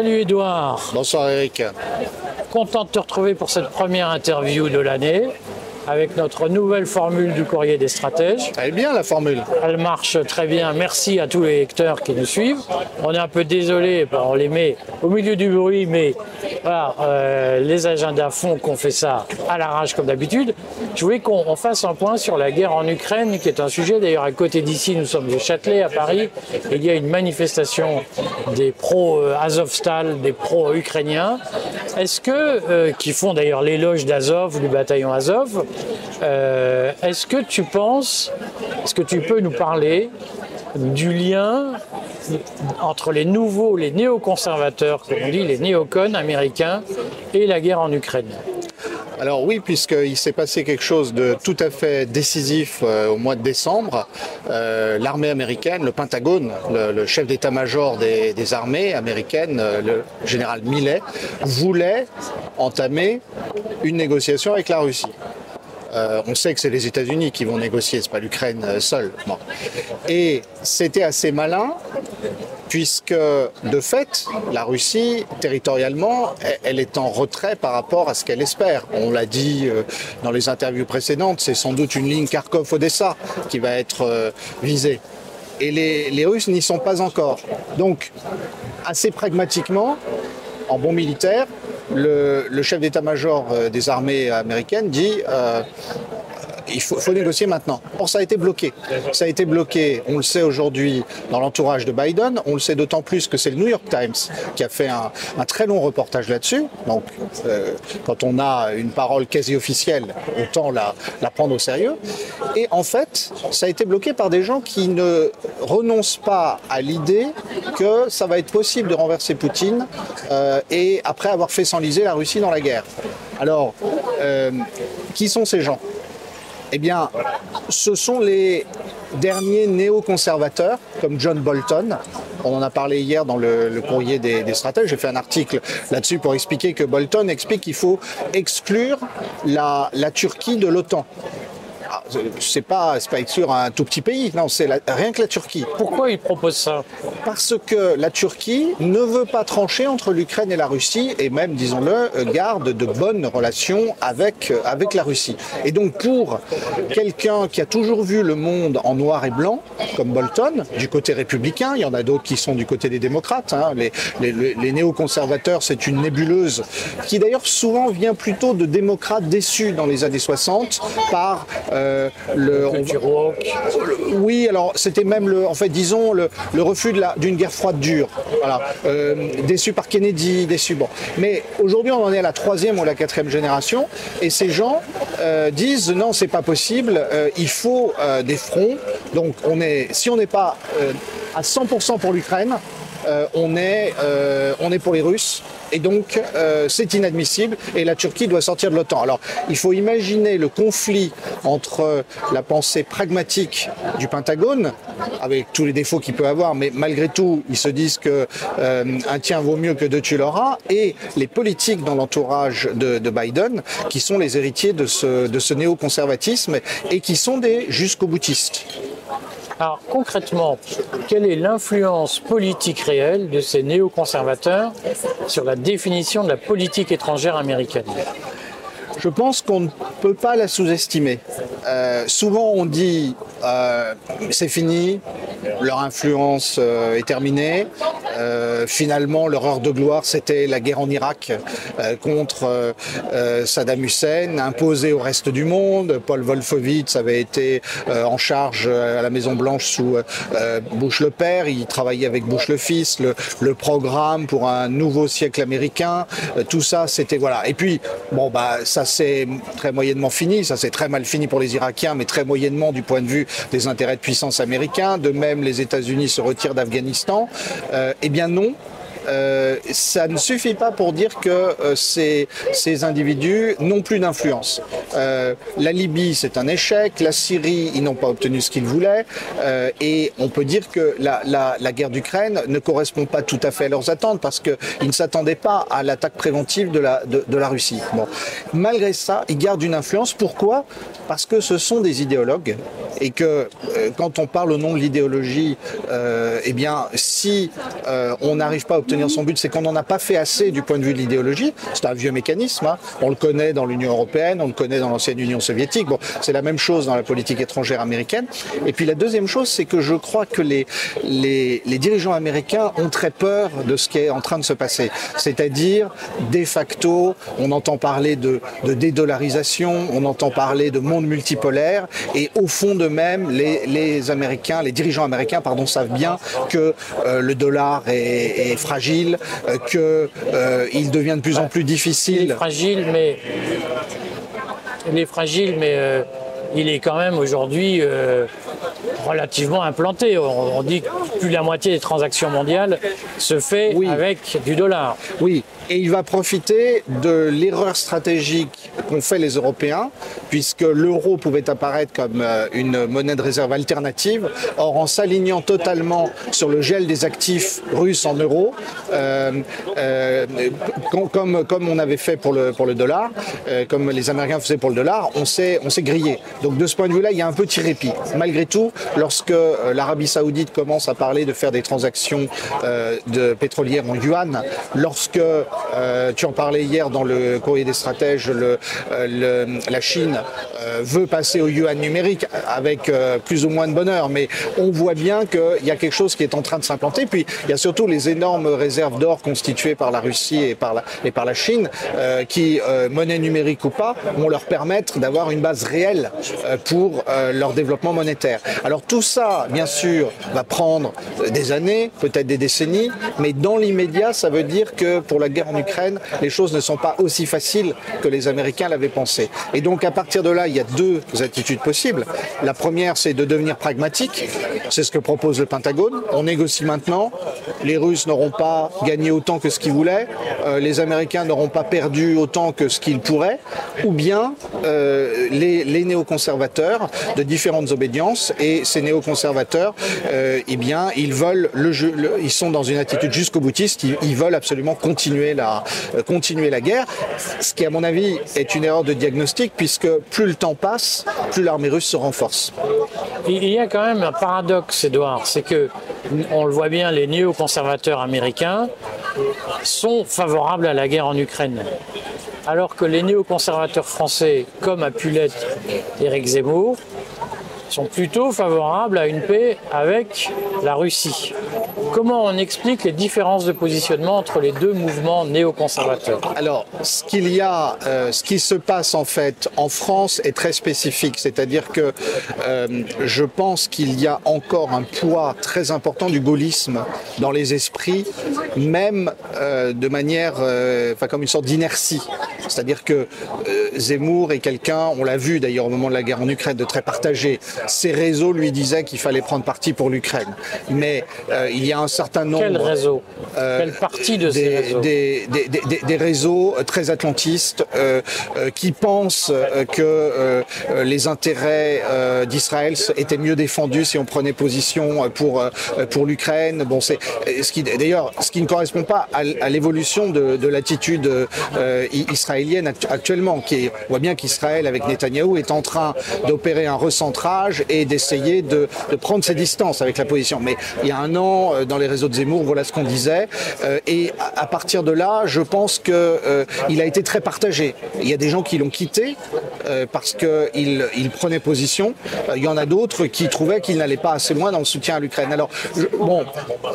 Salut Edouard. Bonsoir Eric. Content de te retrouver pour cette première interview de l'année avec notre nouvelle formule du courrier des stratèges. Elle est bien la formule. Elle marche très bien. Merci à tous les lecteurs qui nous suivent. On est un peu désolé, on les met au milieu du bruit, mais voilà, euh, les agendas font qu'on fait ça à l'arrache comme d'habitude. Je voulais qu'on fasse un point sur la guerre en Ukraine, qui est un sujet d'ailleurs à côté d'ici. Nous sommes au Châtelet à Paris. Et il y a une manifestation des pro-Azovstal, des pro-ukrainiens. Est-ce que, euh, qui font d'ailleurs l'éloge d'Azov, du bataillon Azov, euh, est-ce que tu penses, est-ce que tu peux nous parler du lien entre les nouveaux, les néoconservateurs, comme on dit, les néocons américains, et la guerre en Ukraine? Alors oui, puisqu'il s'est passé quelque chose de tout à fait décisif euh, au mois de décembre. Euh, l'armée américaine, le Pentagone, le, chef d'état-major des, des, armées américaines, le général Millet, voulait entamer une négociation avec la Russie. Euh, on sait que c'est les États-Unis qui vont négocier, c'est pas l'Ukraine euh, seule. Et c'était assez malin, puisque de fait, la Russie, territorialement, elle est en retrait par rapport à ce qu'elle espère. On l'a dit euh, dans les interviews précédentes, c'est sans doute une ligne Kharkov-Odessa qui va être visée. Et les, les Russes n'y sont pas encore. Donc, assez pragmatiquement, en bon militaire, le, chef d'état-major euh, des armées américaines dit euh, il faut, négocier maintenant. Or, ça a été bloqué. Ça a été bloqué, on le sait aujourd'hui, dans l'entourage de Biden. On le sait d'autant plus que c'est le New York Times qui a fait un, très long reportage là-dessus. Donc, euh, quand on a une parole quasi officielle, autant la, la prendre au sérieux. Et en fait, ça a été bloqué par des gens qui ne renoncent pas à l'idée que ça va être possible de renverser Poutine euh, et après avoir fait s'enliser la Russie dans la guerre. Alors, euh, qui sont ces gens? Eh bien, ce sont les derniers néoconservateurs, comme John Bolton. On en a parlé hier dans le, courrier des, stratèges. J'ai fait un article là-dessus pour expliquer que Bolton explique qu'il faut exclure la Turquie de l'OTAN c'est pas, pas exclure un tout petit pays, non, c'est rien que la Turquie. Pourquoi il propose ça Parce que la Turquie ne veut pas trancher entre l'Ukraine et la Russie et même, disons-le, garde de bonnes relations avec, avec la Russie. Et donc pour quelqu'un qui a toujours vu le monde en noir et blanc, comme Bolton, du côté républicain, il y en a d'autres qui sont du côté des démocrates, hein, les, les, les néoconservateurs, c'est une nébuleuse qui d'ailleurs souvent vient plutôt de démocrates déçus dans les années 60 par euh, le, oui, alors c'était même le, en fait, disons le, refus d'une guerre froide dure. Voilà, euh, déçu par Kennedy, déçu. Bon, mais aujourd'hui on en est à la troisième ou la quatrième génération, et ces gens euh, disent non, c'est pas possible. il faut des fronts. Donc on est, si on n'est pas à 100% pour l'Ukraine, on est, on est pour les Russes et donc, euh, c'est inadmissible et la Turquie doit sortir de l'OTAN. Alors, il faut imaginer le conflit entre la pensée pragmatique du Pentagone, avec tous les défauts qu'il peut avoir, mais malgré tout, ils se disent que euh, un tien vaut mieux que deux tu l'auras, et les politiques dans l'entourage de, de, Biden, qui sont les héritiers de ce, de ce néoconservatisme et qui sont des jusqu'au boutistes. Alors concrètement, quelle est l'influence politique réelle de ces néoconservateurs sur la définition de la politique étrangère américaine? Je pense qu'on ne peut pas la sous-estimer. Euh, souvent on dit euh, c'est fini, leur influence euh, est terminée. Euh, finalement, leur heure de gloire, c'était la guerre en Irak euh, contre euh, Saddam Hussein, imposée au reste du monde. Paul Wolfowitz avait été en charge à la Maison Blanche sous Bush le père. Il travaillait avec Bush le fils. Le, programme pour un nouveau siècle américain, tout ça, c'était voilà. Et puis, bon bah ça c'est très moyennement fini. Ça c'est très mal fini pour les Irakiens, mais très moyennement du point de vue des intérêts de puissance américains. De même, les États-Unis se retirent d'Afghanistan. Eh bien non, euh, ça ne suffit pas pour dire que euh, ces, ces, individus n'ont plus d'influence. Euh, la Libye, c'est un échec. La Syrie, ils n'ont pas obtenu ce qu'ils voulaient. Euh, et on peut dire que la, la, la guerre d'Ukraine ne correspond pas tout à fait à leurs attentes parce qu'ils ne s'attendaient pas à l'attaque préventive de la, de, de la Russie. Bon. Malgré ça, ils gardent une influence. Pourquoi? Parce que ce sont des idéologues et que quand on parle au nom de l'idéologie, eh bien, si on n'arrive pas à obtenir son but, c'est qu'on n'en a pas fait assez du point de vue de l'idéologie. C'est un vieux mécanisme. Hein. On le connaît dans l'Union européenne, on le connaît dans l'ancienne Union soviétique. Bon, c'est la même chose dans la politique étrangère américaine. Et puis la deuxième chose, c'est que je crois que les, les, dirigeants américains ont très peur de ce qui est en train de se passer. C'est-à-dire, de facto, on entend parler de, de dédollarisation, on entend parler de monde multipolaire, et au fond de même, les, les Américains, les dirigeants américains, pardon, savent bien que euh, le dollar est fragile, euh, que euh, devient de plus en plus difficile. Il est fragile, mais il est fragile, mais euh, il est quand même aujourd'hui euh, relativement implanté. On, on dit que plus de la moitié des transactions mondiales se fait Oui. avec du dollar. Oui, et il va profiter de l'erreur stratégique qu'ont fait les Européens, puisque l'euro pouvait apparaître comme euh, une monnaie de réserve alternative. Or, en s'alignant totalement sur le gel des actifs russes en euros, euh, euh, com- comme, on avait fait pour le, dollar, comme les Américains faisaient pour le dollar, on s'est grillé. Donc de ce point de vue-là, il y a un petit répit. Malgré tout, lorsque l'Arabie Saoudite commence à parler de faire des transactions pétrolières en yuan, lorsque tu en parlais hier dans le courrier des stratèges, le, euh, le- la Chine euh, veut passer au yuan numérique avec euh, plus ou moins de bonheur, mais on voit bien qu'il y a quelque chose qui est en train de s'implanter. Puis il y a surtout les énormes réserves d'or constituées par la Russie et par la, et par la Chine, euh, qui, euh, monnaie numérique ou pas, vont leur permettre d'avoir une base réelle euh, pour euh, leur développement monétaire. Alors tout ça, bien sûr, va prendre des années, peut-être des décennies, mais dans l'immédiat, ça veut dire que pour la guerre en Ukraine, les choses ne sont pas aussi faciles que les Américains l'avaient pensé. Et donc à partir de là, il y a deux attitudes possibles. La première, c'est de devenir pragmatique. C'est ce que propose le Pentagone. On négocie maintenant. Les Russes n'auront pas gagné autant que ce qu'ils voulaient. Euh, les Américains n'auront pas perdu autant que ce qu'ils pourraient. Ou bien euh, les, néoconservateurs de différentes obédiences. Et ces néoconservateurs, euh, eh bien, ils veulent le jeu. ils sont dans une attitude jusqu'au boutiste. Ils, ils veulent absolument continuer la, continuer la guerre. Ce qui, à mon avis, est une erreur de diagnostic, puisque plus le temps plus l'armée russe se renforce. Il y a quand même un paradoxe, Edouard, c'est que on le voit bien, les néoconservateurs américains sont favorables à la guerre en Ukraine, alors que les néoconservateurs français, comme a pu l'être Éric Zemmour, sont plutôt favorables à une paix avec la Russie. Comment on explique les différences de positionnement entre les deux mouvements néoconservateurs Alors, ce qu'il y a, euh, ce qui se passe en fait en France est très spécifique. C'est-à-dire que euh, je pense qu'il y a encore un poids très important du gaullisme dans les esprits, même euh, de manière, euh, enfin comme une sorte d'inertie. C'est-à-dire que euh, Zemmour est quelqu'un, on l'a vu d'ailleurs au moment de la guerre en Ukraine, de très partagé. Ses réseaux lui disaient qu'il fallait prendre parti pour l'Ukraine. Mais euh, il y a un certain nombre Quel réseau? euh, Quelle partie de ces des, réseaux? des, réseaux très atlantistes qui pensent que les intérêts d'Israël étaient mieux défendus si on prenait position pour pour l'Ukraine. Bon, c'est ce qui d'ailleurs ce qui ne correspond pas à, l'évolution de, de l'attitude euh, i- israélienne actu- actuellement. Qui voit bien qu'Israël avec Netanyahou est en train d'opérer un recentrage et d'essayer de, de prendre ses distances avec la position. Mais il y a un an, euh, dans les réseaux de Zemmour, voilà ce qu'on disait. Euh, et à, partir de là, je pense que euh, a été très partagé. Il y a des gens qui l'ont quitté euh, parce qu'il il prenait position. Euh, il y en a d'autres qui trouvaient qu'il n'allait pas assez loin dans le soutien à l'Ukraine. Alors, je, bon,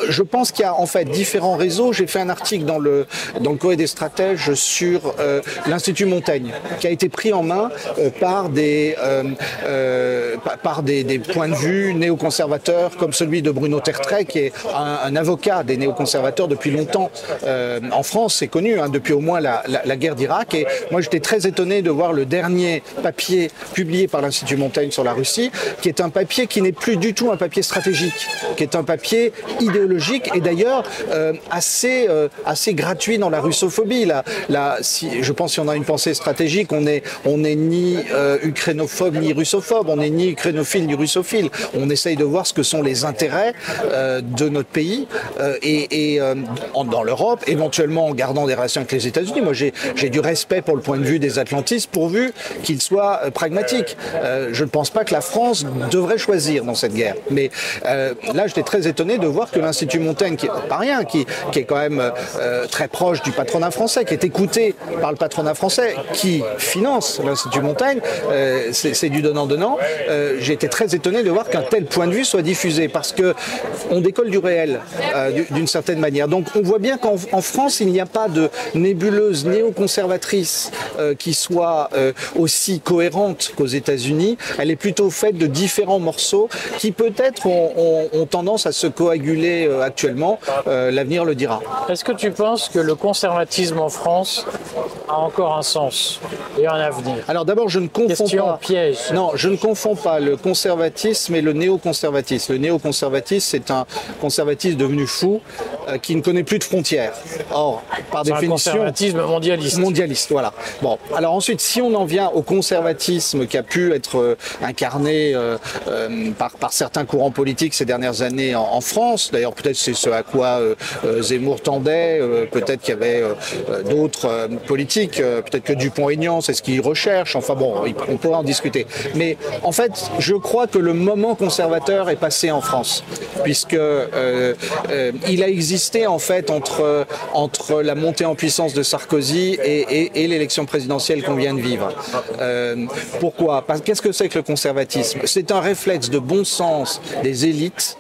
je pense qu'il y a en fait différents réseaux. J'ai fait un article dans le dans le des stratèges sur euh, l'Institut Montaigne, qui a été pris en main euh, par des euh, euh, pa- par des, points de vue néoconservateurs comme celui de Bruno Tertrais, qui est un, avocat des néoconservateurs depuis longtemps en France, c'est connu, hein, depuis au moins la, guerre d'Irak. Et moi, j'étais très étonné de voir le dernier papier publié par l'Institut Montaigne sur la Russie, qui est un papier qui n'est plus du tout un papier stratégique, qui est un papier idéologique et d'ailleurs assez, assez gratuit dans la russophobie. Là, là, si, je pense qu'on a une pensée stratégique. On n'est on est ni euh, ukrainophobe ni russophobe. On n'est ni ukrainophile ni russophile. On essaye de voir ce que sont les intérêts euh, de notre pays euh, et, et dans l'Europe, éventuellement en gardant des relations avec les États-Unis. Moi, j'ai du respect pour le point de vue des atlantistes, pourvu qu'ils soient pragmatiques. je ne pense pas que la France devrait choisir dans cette guerre. Mais là, j'étais très étonné de voir que l'Institut Montaigne, qui est pas rien, qui, qui est quand même très proche du patronat français, qui est écouté par le patronat français, qui finance l'Institut Montaigne, euh, c'est du donnant-donnant. Euh, J'ai été très étonné de voir qu'un tel point de vue soit diffusé parce que on décolle du réel euh, d'une certaine manière. Donc on voit bien qu'en France, il n'y a pas de nébuleuse néoconservatrice qui soit aussi cohérente qu'aux États-Unis. Elle est plutôt faite de différents morceaux qui peut-être ont, ont, tendance à se coaguler actuellement. L'avenir le dira. Est-ce que tu penses que le conservatisme en France a encore un sens et un avenir Alors d'abord, je ne confonds pas. piège. Non, je ne confonds pas le conservatisme et le néoconservatisme. Le néoconservatisme, c'est un conservatisme devenu fou euh, qui ne connaît plus de frontières. Or, par définition, un conservatisme mondialiste. Mondialiste, voilà. Bon, alors ensuite, si on en vient au conservatisme qui a pu être euh, incarné euh, par, par certains courants politiques ces dernières années en, en France, d'ailleurs peut-être c'est ce à quoi Zemmour tendait, peut-être qu'il y avait d'autres politiques, peut-être que Dupont-Aignan, c'est ce qu'il recherche. Enfin bon, on pourra en discuter. Mais en fait, je crois que le moment conservateur est passé en France, puisque euh, euh, il a existé en fait entre entre la montée en puissance de Sarkozy et, et, et l'élection présidentielle qu'on vient de vivre. Euh, pourquoi? Qu'est-ce que c'est que le conservatisme? C'est un réflexe de bon sens des élites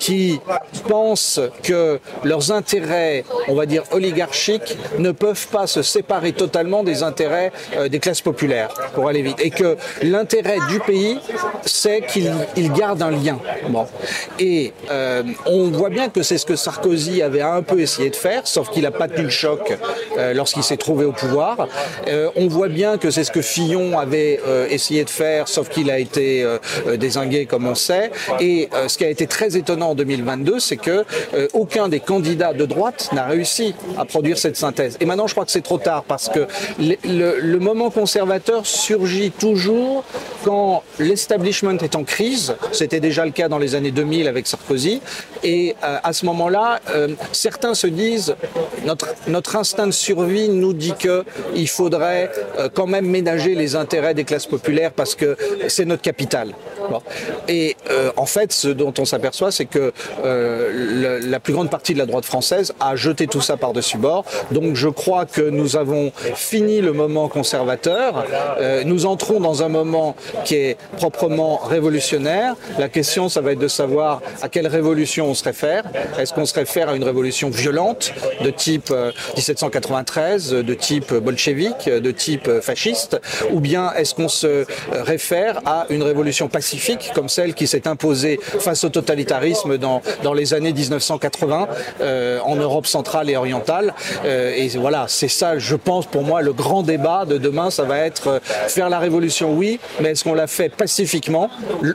qui pensent que leurs intérêts, on va dire oligarchiques, ne peuvent pas se séparer totalement des intérêts euh, des classes populaires, pour aller vite. Et que l'intérêt du pays, c'est qu'il il garde un lien. Bon. Et euh, on voit bien que c'est ce que Sarkozy avait un peu essayé de faire, sauf qu'il n'a pas tenu le choc euh, lorsqu'il s'est trouvé au pouvoir. Euh, on voit bien que c'est ce que Fillon avait euh, essayé de faire, sauf qu'il a été désingué, comme on sait. Et ce qui a été très étonnant en 2022, c'est que euh, aucun des candidats de droite n'a réussi à produire cette synthèse. Et maintenant, je crois que c'est trop tard parce que le, moment conservateur surgit toujours quand l'establishment est en crise. C'était déjà le cas dans les années 2000 avec Sarkozy. Et euh, à ce moment-là, euh, certains se disent notre instinct de survie nous dit que il faudrait euh, quand même ménager les intérêts des classes populaires parce que c'est notre capital. Et en fait, ce dont on s'aperçoit, c'est que la plus grande partie de la droite française a jeté tout ça par-dessus bord. Donc je crois que nous avons fini le moment conservateur. Nous entrons dans un moment qui est proprement révolutionnaire. La question, ça va être de savoir à quelle révolution on se réfère. Est-ce qu'on se réfère à une révolution violente de type euh, 1793, de type bolchevique, de type fasciste, ou bien est-ce qu'on se réfère à une révolution pacifique comme celle qui s'est imposée face au totalitarisme dans, dans les années 1980 euh, en Europe centrale et orientale? Euh, et voilà, c'est ça, je pense, pour moi, le grand débat de demain, ça va être euh, faire la révolution, oui, mais est-ce qu'on l'a fait pacifiquement,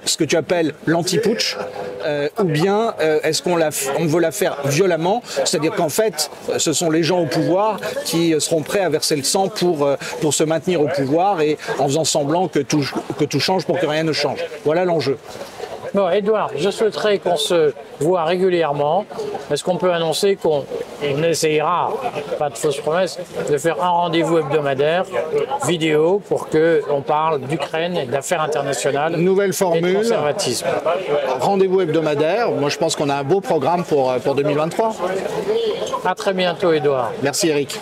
ce que tu appelles l'anti-putsch, euh, ou bien euh, est-ce qu'on on veut la faire violemment, c'est-à-dire qu'en fait, ce sont les gens au pouvoir qui seront prêts à verser le sang pour, euh, se maintenir au pouvoir et en faisant semblant que tout change pour que rien ne change. Voilà l'enjeu. Bon, Edouard, je souhaiterais qu'on se voit régulièrement. Est-ce qu'on peut annoncer qu'on essayera, pas de fausses promesses, de faire un rendez-vous hebdomadaire vidéo pour qu'on parle d'Ukraine et d'affaires internationales Nouvelle formule. et de conservatisme? Rendez-vous hebdomadaire. Moi, je pense qu'on a un beau programme pour, pour 2023. À très bientôt, Edouard. Merci, Eric.